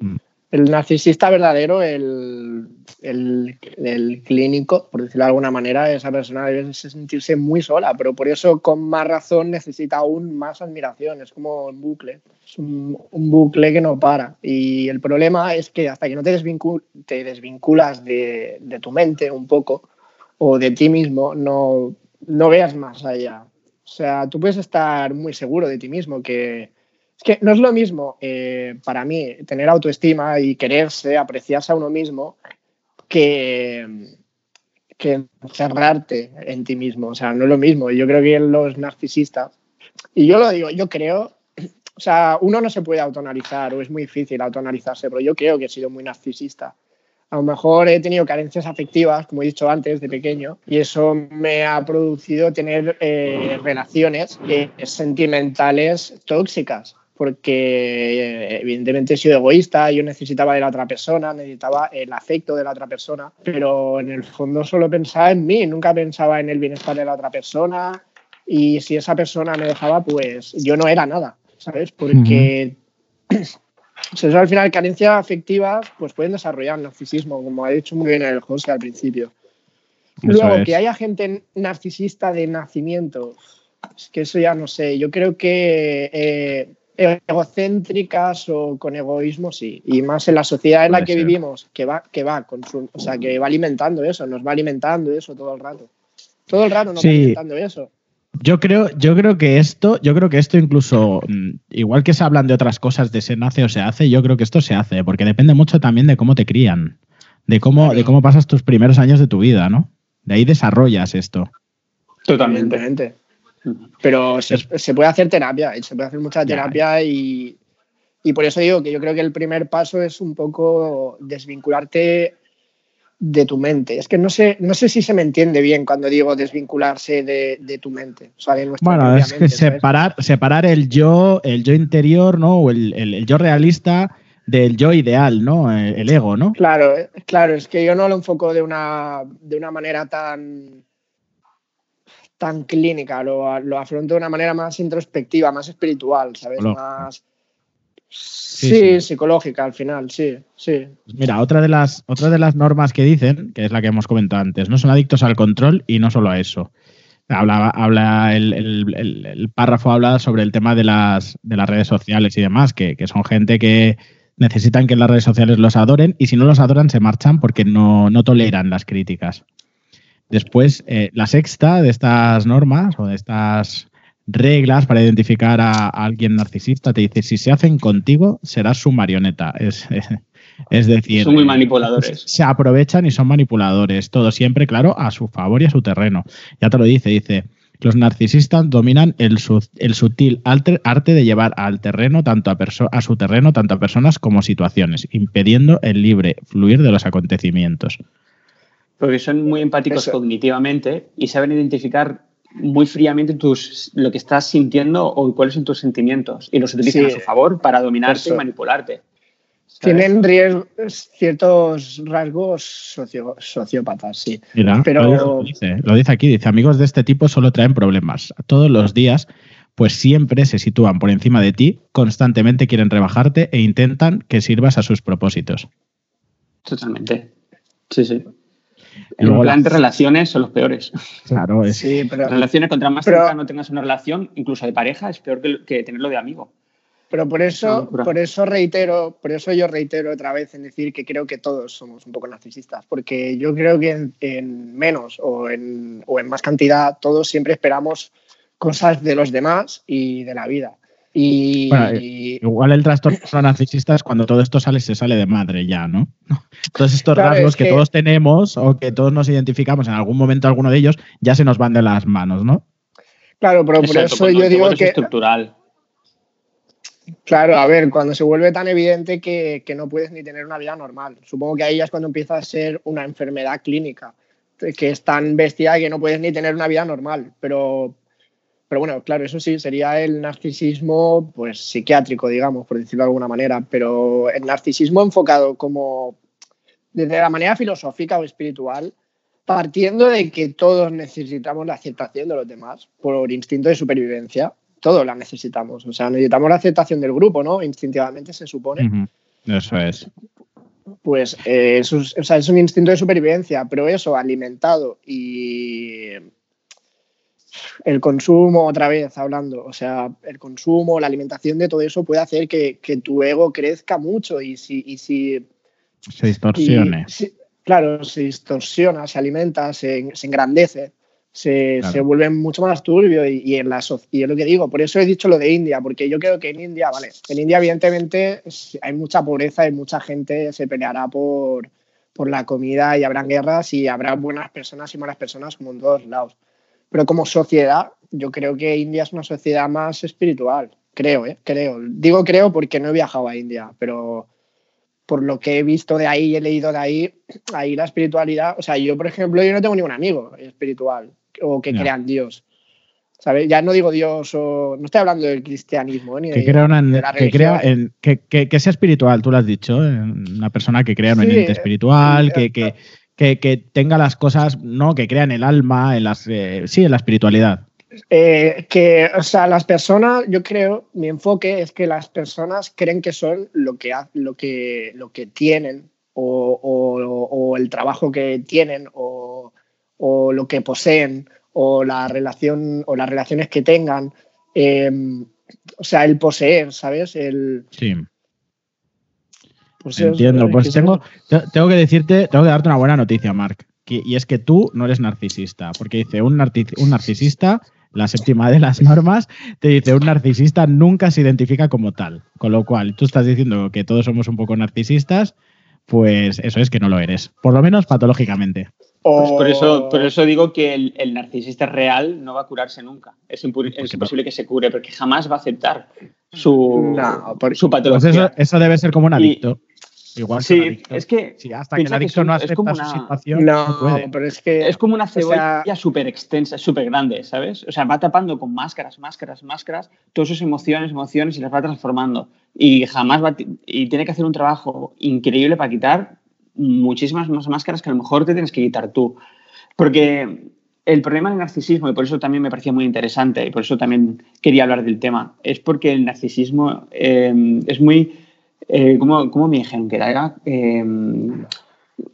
Mm el narcisista verdadero, el, clínico, por decirlo de alguna manera, esa persona debe sentirse muy sola, pero por eso con más razón necesita aún más admiración. Es como un bucle, es un, bucle que no para. Y el problema es que hasta que no te, te desvinculas de, de, tu mente un poco o de ti mismo, no, no veas más allá. O sea, tú puedes estar muy seguro de ti mismo, que es que no es lo mismo eh, para mí tener autoestima y quererse, apreciarse a uno mismo, que, que encerrarte en ti mismo. O sea, no es lo mismo. Yo creo que los narcisistas, y yo lo digo, yo creo, o sea, uno no se puede autonalizar o es muy difícil autonalizarse, pero yo creo que he sido muy narcisista. A lo mejor he tenido carencias afectivas, como he dicho antes, de pequeño, y eso me ha producido tener eh, relaciones eh, sentimentales tóxicas porque eh, evidentemente he sido egoísta, yo necesitaba de la otra persona, necesitaba el afecto de la otra persona, pero en el fondo solo pensaba en mí, nunca pensaba en el bienestar de la otra persona y si esa persona me dejaba, pues yo no era nada, ¿sabes? Porque *clears throat* al final carencias afectivas pues pueden desarrollar narcisismo, como ha dicho muy bien el José al principio. Luego, que haya gente narcisista de nacimiento, es que eso ya no sé. Yo creo que eh, egocéntricas o con egoísmo, sí. Y más en la sociedad en la que vivimos, que va, que va con o sea, que va alimentando eso, nos va alimentando eso todo el rato. Todo el rato nos va alimentando eso. Yo creo, yo creo que esto, yo creo que esto incluso, mm, igual que se hablan de otras cosas de se nace o se hace, yo creo que esto se hace, porque depende mucho también de cómo te crían, de cómo, de cómo pasas tus primeros años de tu vida, ¿no? De ahí desarrollas esto. Totalmente. Pero se, puede hacer terapia, se puede hacer mucha terapia y, por eso digo que yo creo que el primer paso es un poco desvincularte de tu mente. Es que no sé, no sé si se me entiende bien cuando digo desvincularse de, tu mente. bueno, es que separar, separar el yo, el yo interior, ¿no? O el, yo realista del yo ideal, ¿no? El, ego, ¿no? Claro, claro, es que yo no lo enfoco de una, de una manera tan tan clínica, lo, lo afronto de una manera más introspectiva, más espiritual, ¿sabes? Más... Sí, psicológica al final, sí, sí. Pues mira, otra de, las, otra de las normas que dicen, que es la que hemos comentado antes, no son adictos al control y no solo a eso. Habla, habla el, párrafo habla sobre el tema de las, de las redes sociales y demás, que, que, son gente que necesitan que las redes sociales los adoren y si no los adoran se marchan porque no, no toleran las críticas. Después, eh, la sexta de estas normas o de estas reglas para identificar a, alguien narcisista te dice, si se hacen contigo, serás su marioneta. Es, *laughs* es decir... Son muy manipuladores. Se aprovechan y son manipuladores. Todo siempre, claro, a su favor y a su terreno. Ya te lo dice, dice... Los narcisistas dominan el, el sutil arte de llevar al terreno tanto a, a su terreno tanto a personas como situaciones, impidiendo el libre fluir de los acontecimientos. Porque son muy empáticos cognitivamente y saben identificar muy fríamente tus, lo que estás sintiendo o cuáles son tus sentimientos y los utilizan a su favor para dominarte y manipularte. Tienen ciertos rasgos sociópatas, sí. Pero... Lo dice, lo dice aquí, dice, amigos de este tipo solo traen problemas. Todos los días, pues siempre se sitúan por encima de ti, constantemente quieren rebajarte e intentan que sirvas a sus propósitos. Totalmente. Sí, sí. En plan de relaciones son los peores. Claro, es. Sí, pero, Relaciones contra más cerca no tengas una relación, incluso de pareja, es peor que, que tenerlo de amigo. pero por eso, por eso reitero, por eso yo reitero otra vez en decir que creo que todos somos un poco narcisistas, porque yo creo que en, en menos o en, o en más cantidad todos siempre esperamos cosas de los demás y de la vida. Y, Bueno, eh, Igual el trastorno narcisista es cuando todo esto sale, se sale de madre ya, ¿no? *laughs* Todos estos Claro, rasgos es que, que- todos tenemos o que todos nos identificamos en algún momento, alguno de ellos, ya se nos van de las manos, ¿no? claro, pero por Exacto, eso yo el digo temor es que, estructural. Claro, a ver, cuando se vuelve tan evidente que, que no puedes ni tener una vida normal. Supongo que ahí ya es cuando empieza a ser una enfermedad clínica, que es tan bestia que no puedes ni tener una vida normal. Pero, pero bueno, claro, eso sí, sería el narcisismo pues, psiquiátrico, digamos, por decirlo de alguna manera. Pero el narcisismo enfocado como desde la manera filosófica o espiritual, partiendo de que todos necesitamos la aceptación de los demás por instinto de supervivencia, todos la necesitamos. O sea, necesitamos la aceptación del grupo, ¿no? Instintivamente se supone. Eso es. Pues eh, es, o sea, es un instinto de supervivencia, pero eso alimentado y el consumo, otra vez hablando, o sea, el consumo, la alimentación de todo eso puede hacer que, que tu ego crezca mucho y si, y si Se y distorsione. sí, claro, se distorsiona, se alimenta, se, se engrandece, se, Claro. se vuelve mucho más turbio y, y en la y es lo que digo, por eso he dicho lo de India, porque yo creo que en India, vale, en India evidentemente hay mucha pobreza y mucha gente se peleará por, por la comida y habrán guerras y habrá buenas personas y malas personas como en todos lados. Pero como sociedad, yo creo que India es una sociedad más espiritual, creo, ¿eh? Creo. Digo creo porque no he viajado a India, pero por lo que he visto de ahí y he leído de ahí, ahí la espiritualidad, o sea, yo por ejemplo, yo no tengo ningún amigo espiritual o que Ya. crea en Dios. ¿Sabes? Ya no digo Dios o no estoy hablando del cristianismo ni Que de, crea, una- de la que, crea en, que, que- que sea espiritual, tú lo has dicho, en una persona que crea en un Sí, ente espiritual, eh, que, que, que, tenga las cosas, no, que crea en el alma, en las, eh, sí, en la espiritualidad. Eh, que, o sea, las personas, yo creo, mi enfoque es que las personas creen que son lo que, lo que, lo que tienen o, o- o el trabajo que tienen o, o lo que poseen o la relación o las relaciones que tengan. Eh, o sea, el poseer, ¿sabes? El, Sí. Entiendo, es pues tengo, te- tengo que decirte, tengo que darte una buena noticia, que- y es que tú no eres narcisista, porque dice un narcisista, la séptima de las normas, te dice un narcisista nunca se identifica como tal, con lo cual tú estás diciendo que todos somos un poco narcisistas, pues eso es que no lo eres, por lo menos patológicamente. Pues por, o- eso, por eso digo que el, el narcisista real no va a curarse nunca. Es, impu- ¿Por es imposible que se cure porque jamás va a aceptar su, No, por- su Pues patología. eso, eso debe ser como un Y- adicto. Igual que un sí, adicto. es que Sí, hasta que el piensa que adicto son- no es acepta como su una- situación, no, No, puede. pero es que es como una sea- cebolla súper extensa, súper grande, ¿sabes? O sea, va tapando con máscaras, máscaras, máscaras todas sus emociones, emociones y las va transformando. Y jamás va y tiene que hacer un trabajo increíble para quitar muchísimas más máscaras que a lo mejor te tienes que quitar tú. Porque el problema del narcisismo, y por eso también me parecía muy interesante, y por eso también quería hablar del tema, es porque el narcisismo eh, es muy. Eh, ¿cómo, me dijeron que era? Eh,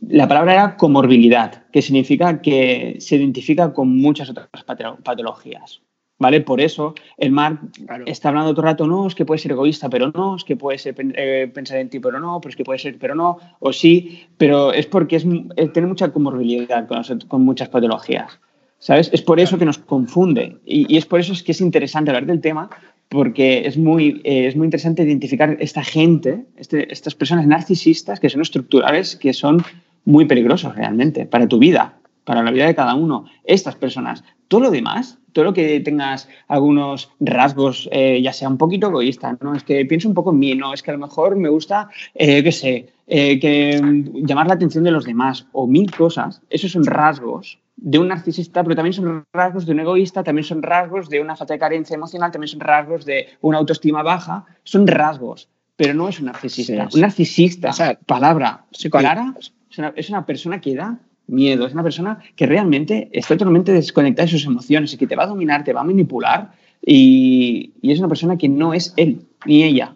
la palabra era comorbilidad, que significa que se identifica con muchas otras patolo- patologías. ¿Vale? Por eso el Claro. está hablando todo el rato, no, es que puede ser egoísta, pero no, es que puede ser eh, pensar en ti, pero no, pero es que puede ser, pero no, o sí, pero es porque es, eh, tiene mucha comorbilidad con, muchas patologías. ¿Sabes? Es por eso que nos confunde. Y, y es por eso es que es interesante hablar del tema, porque es muy, eh, es muy interesante identificar esta gente, este- estas personas narcisistas que son estructurales, que son muy peligrosos realmente para tu vida, para la vida de cada uno. Estas personas. Todo lo demás, todo lo que tengas algunos rasgos, eh, ya sea un poquito egoísta, ¿no? Es que pienso un poco en mí, no, es que a lo mejor me gusta, eh, qué sé, eh, que mm, llamar la atención de los demás o mil cosas, esos son rasgos de un narcisista, pero también son rasgos de un egoísta, también son rasgos de una falta de carencia emocional, también son rasgos de una autoestima baja, son rasgos, pero no es un narcisista. Sí. Un narcisista, O sea, palabra sí, clara, es una, es una persona que da miedo, es una persona que realmente está totalmente desconectada de sus emociones y que te va a dominar, te va a manipular y, y es una persona que no es él ni ella.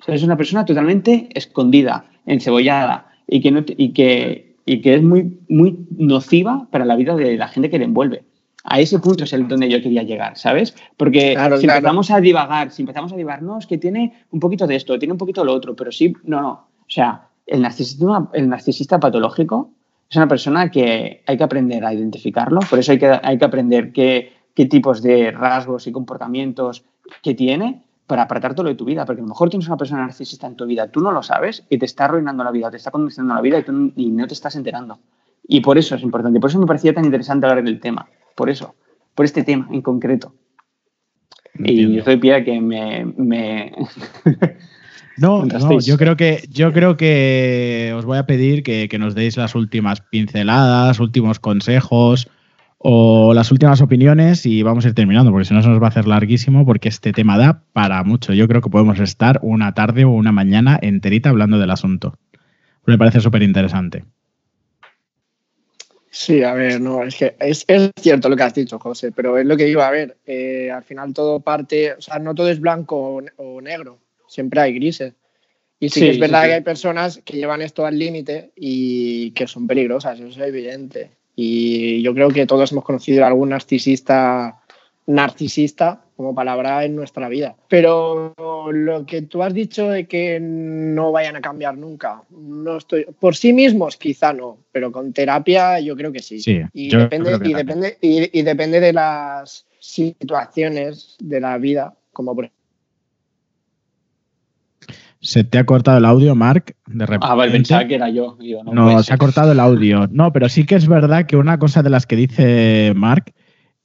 O sea, es una persona totalmente escondida, encebollada y que, no y que, y que es muy, muy nociva para la vida de la gente que le envuelve. A ese punto es el donde yo quería llegar, ¿sabes? Porque si empezamos a divagar, si empezamos a divagar, no, es que tiene un poquito de esto, tiene un poquito de lo otro, pero sí, no, no. O sea, el narcisista, el narcisista patológico es una persona que hay que aprender a identificarlo, por eso hay que, hay que aprender qué, qué tipos de rasgos y comportamientos que tiene para todo de tu vida, porque a lo mejor tienes una persona narcisista en tu vida, tú no lo sabes y te está arruinando la vida, te está condicionando la vida y, tú, no te estás enterando. Y por eso es importante, por eso me parecía tan interesante hablar del tema, por eso, por este tema en concreto. Y yo soy pie que me... *laughs* no, no, yo creo que yo creo que os voy a pedir que, que nos deis las últimas pinceladas, últimos consejos, o las últimas opiniones y vamos a ir terminando, porque si no se nos va a hacer larguísimo, porque este tema da para mucho. Yo creo que podemos estar una tarde o una mañana enterita hablando del asunto. Me parece súper interesante. Sí, a ver, no, es que es, cierto lo que has dicho, José, pero es lo que digo, a ver, eh, al final todo parte, o sea, no todo es blanco o, negro, siempre hay grises. Y sí, que es verdad que hay personas que llevan esto al límite y que son peligrosas, eso es evidente. Y yo creo que todos hemos conocido a algún narcisista, narcisista como palabra en nuestra vida. Pero lo que tú has dicho de que no vayan a cambiar nunca, no estoy. Por sí mismos, quizá no, pero con terapia yo creo que sí. y, depende, y, depende, y, depende de las situaciones de la vida, como por se te ha cortado el audio, Mark, de repente. Ah, vale, pensaba que era yo. no, se ha cortado el audio. No, pero sí que es verdad que una cosa de las que dice Mark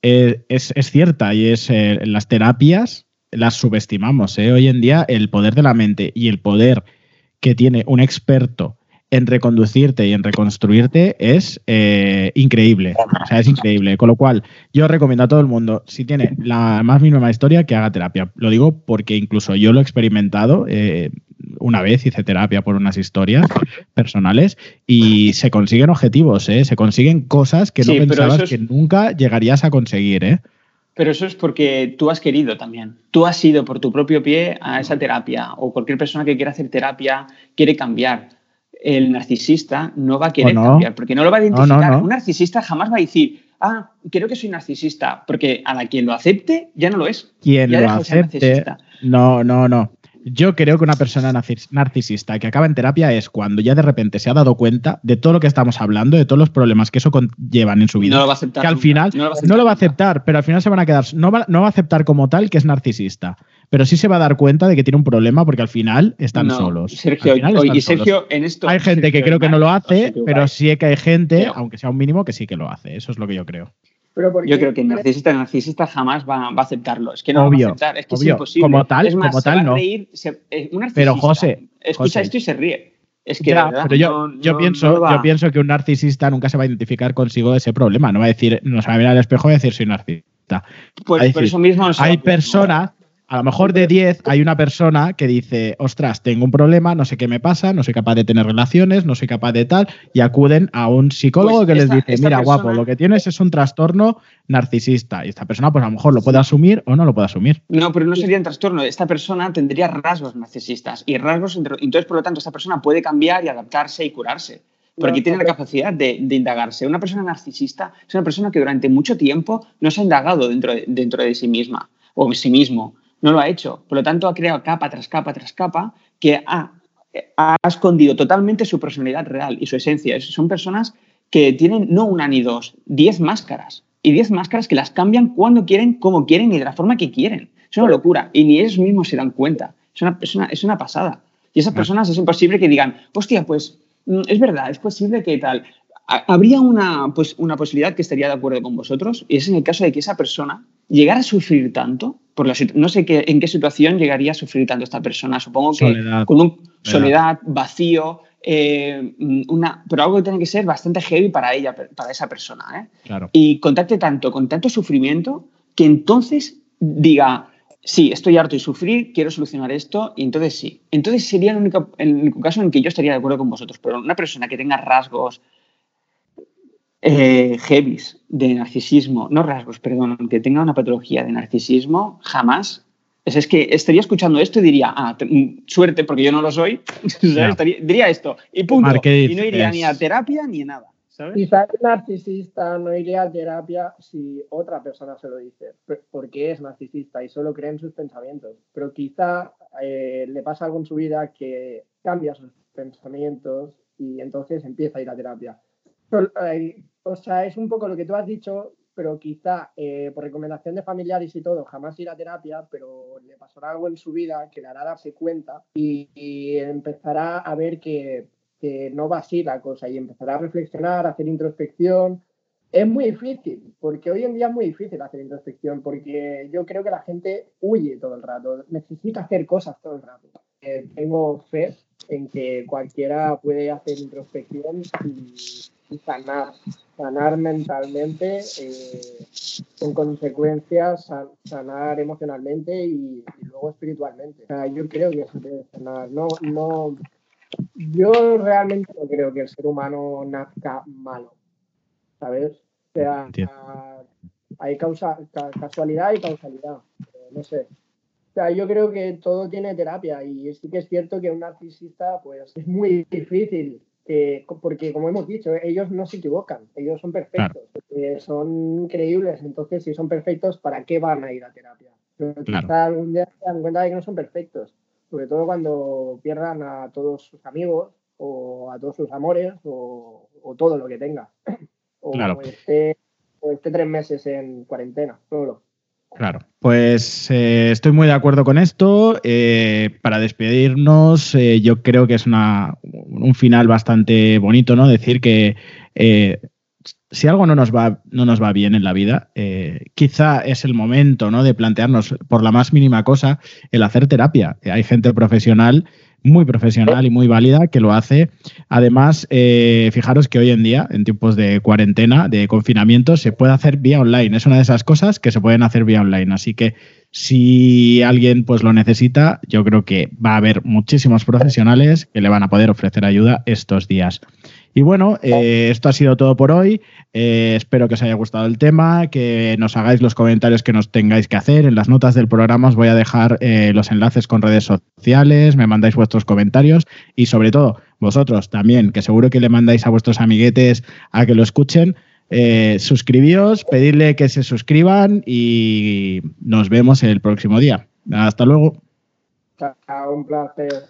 eh, es, cierta y es eh, las terapias las subestimamos. ¿eh? Hoy en día el poder de la mente y el poder que tiene un experto en reconducirte y en reconstruirte es eh, increíble. O sea, es increíble. Con lo cual, yo recomiendo a todo el mundo, si tiene la más mínima historia, que haga terapia. Lo digo porque incluso yo lo he experimentado. Eh, una vez hice terapia por unas historias personales y se consiguen objetivos, ¿eh? se consiguen cosas que no pensabas que nunca llegarías a conseguir. ¿eh? Pero eso es porque tú has querido también. Tú has ido por tu propio pie a esa terapia o cualquier persona que quiera hacer terapia quiere cambiar el narcisista no va a querer cambiar, porque no lo va a identificar. Un narcisista jamás va a decir, ah, creo que soy narcisista, porque a la quien lo acepte ya no lo es. Quien lo acepte. No, no, no. Yo creo que una persona narcisista que acaba en terapia es cuando ya de repente se ha dado cuenta de todo lo que estamos hablando, de todos los problemas que eso llevan en su vida. No lo va a aceptar. Que al final no lo va a aceptar, pero al final se van a quedar. No va, no va a aceptar como tal que es narcisista pero sí se va a dar cuenta de que tiene un problema porque al final están solos. Sergio, y Sergio, en esto. Hay gente que creo que no lo hace, pero sí que hay gente, aunque sea un mínimo, que sí que lo hace. Eso es lo que yo creo. yo creo que el narcisista, el narcisista jamás va, a aceptarlo. Es que no lo va a aceptar. Es que es imposible. Como tal, como tal, no. Pero José. Escucha esto y se ríe. Es que pero yo, yo pienso, yo pienso que un narcisista nunca se va a identificar consigo ese problema. No va a decir, no se va a mirar al espejo y decir soy narcisista. Pues por eso mismo hay personas a lo mejor de 10 hay una persona que dice, ostras, tengo un problema, no sé qué me pasa, no soy capaz de tener relaciones, no soy capaz de tal, y acuden a un psicólogo pues que les dice, mira, guapo, lo que tienes es un trastorno narcisista. Y esta persona, pues a lo mejor lo puede asumir o no lo puede asumir. No, pero no sería un trastorno. Esta persona tendría rasgos narcisistas y rasgos, entonces, por lo tanto, esta persona puede cambiar y adaptarse y curarse porque tiene la capacidad de, indagarse. Una persona narcisista es una persona que durante mucho tiempo no se ha indagado dentro dentro de sí misma o en sí mismo no lo ha hecho. Por lo tanto, ha creado capa tras capa tras capa que ha, escondido totalmente su personalidad real y su esencia. Son personas que tienen no una ni dos, diez máscaras. Y diez máscaras que las cambian cuando quieren, como quieren y de la forma que quieren. Es una locura. Y ni ellos mismos se dan cuenta. Es una, es una, pasada. Y esas personas es imposible que digan, hostia, pues mm, es verdad, es posible que tal. Habría una, pues, una posibilidad que estaría de acuerdo con vosotros, y es en el caso de que esa persona llegara a sufrir tanto, por no sé qué, en qué situación llegaría a sufrir tanto esta persona. Supongo que con un, soledad, vacío, eh, una, pero algo que tiene que ser bastante heavy para ella, para esa persona. ¿eh? Y contacte tanto, con tanto sufrimiento, que entonces diga, sí, estoy harto de sufrir, quiero solucionar esto, y entonces sí. Entonces sería el único, el único caso en que yo estaría de acuerdo con vosotros, pero una persona que tenga rasgos eh, heavies de narcisismo, no rasgos, perdón, que tenga una patología de narcisismo, jamás es que estaría escuchando esto y diría, ah, mm, suerte, porque yo no lo soy. *laughs* diría esto, y punto. y no iría ni a terapia ni a nada. Quizá el narcisista no iría a terapia si otra persona se lo dice, porque es narcisista y solo cree en sus pensamientos. Pero quizá eh, le pasa algo en su vida que cambia sus pensamientos y entonces empieza a ir a terapia. Eh, o sea, es un poco lo que tú has dicho, pero quizá eh, por recomendación de familiares y todo, jamás ir a terapia, pero le pasará algo en su vida que le hará darse cuenta y empezará a ver que que no va así la cosa y empezar a reflexionar, a hacer introspección. Es muy difícil, porque hoy en día es muy difícil hacer introspección, porque yo creo que la gente huye todo el rato, necesita hacer cosas todo el rato. Eh, tengo fe en que cualquiera puede hacer introspección y, sanar, sanar mentalmente, eh, en consecuencias sanar emocionalmente y, luego espiritualmente. O sea, yo creo que se puede sanar. No, no, yo realmente no creo que el ser humano nazca malo, ¿sabes? O sea, hay causa, casualidad y causalidad, no sé. O sea, yo creo que todo tiene terapia y sí que es cierto que un narcisista, pues es muy difícil, porque como hemos dicho, ellos no se equivocan, ellos son perfectos, son increíbles, entonces si son perfectos, ¿para qué van a ir a terapia? Pero quizá algún día se dan cuenta de que no son perfectos sobre todo cuando pierdan a todos sus amigos o a todos sus amores o, todo lo que tenga. *clears throat* O, claro. esté, tres meses en cuarentena, solo. Claro, pues eh, estoy muy de acuerdo con esto. Eh, para despedirnos, eh, yo creo que es una, un final bastante bonito, ¿no? Decir que si algo no nos va, no nos va bien en la vida, eh, quizá es el momento ¿no? de plantearnos por la más mínima cosa el hacer terapia. Hay gente profesional, muy profesional y muy válida que lo hace. Además, eh, fijaros que hoy en día, en tiempos de cuarentena, de confinamiento, se puede hacer vía online. Es una de esas cosas que se pueden hacer vía online. Así que si alguien pues lo necesita, yo creo que va a haber muchísimos profesionales que le van a poder ofrecer ayuda estos días. Y bueno, eh, esto ha sido todo por hoy. Eh, espero que os haya gustado el tema, que nos hagáis los comentarios que nos tengáis que hacer. En las notas del programa os voy a dejar eh, los enlaces con redes sociales, me mandáis vuestros comentarios y sobre todo vosotros también, que seguro que le mandáis a vuestros amiguetes a que lo escuchen. suscribíos, pedirle que se suscriban y nos vemos el próximo día. Hasta luego. un placer.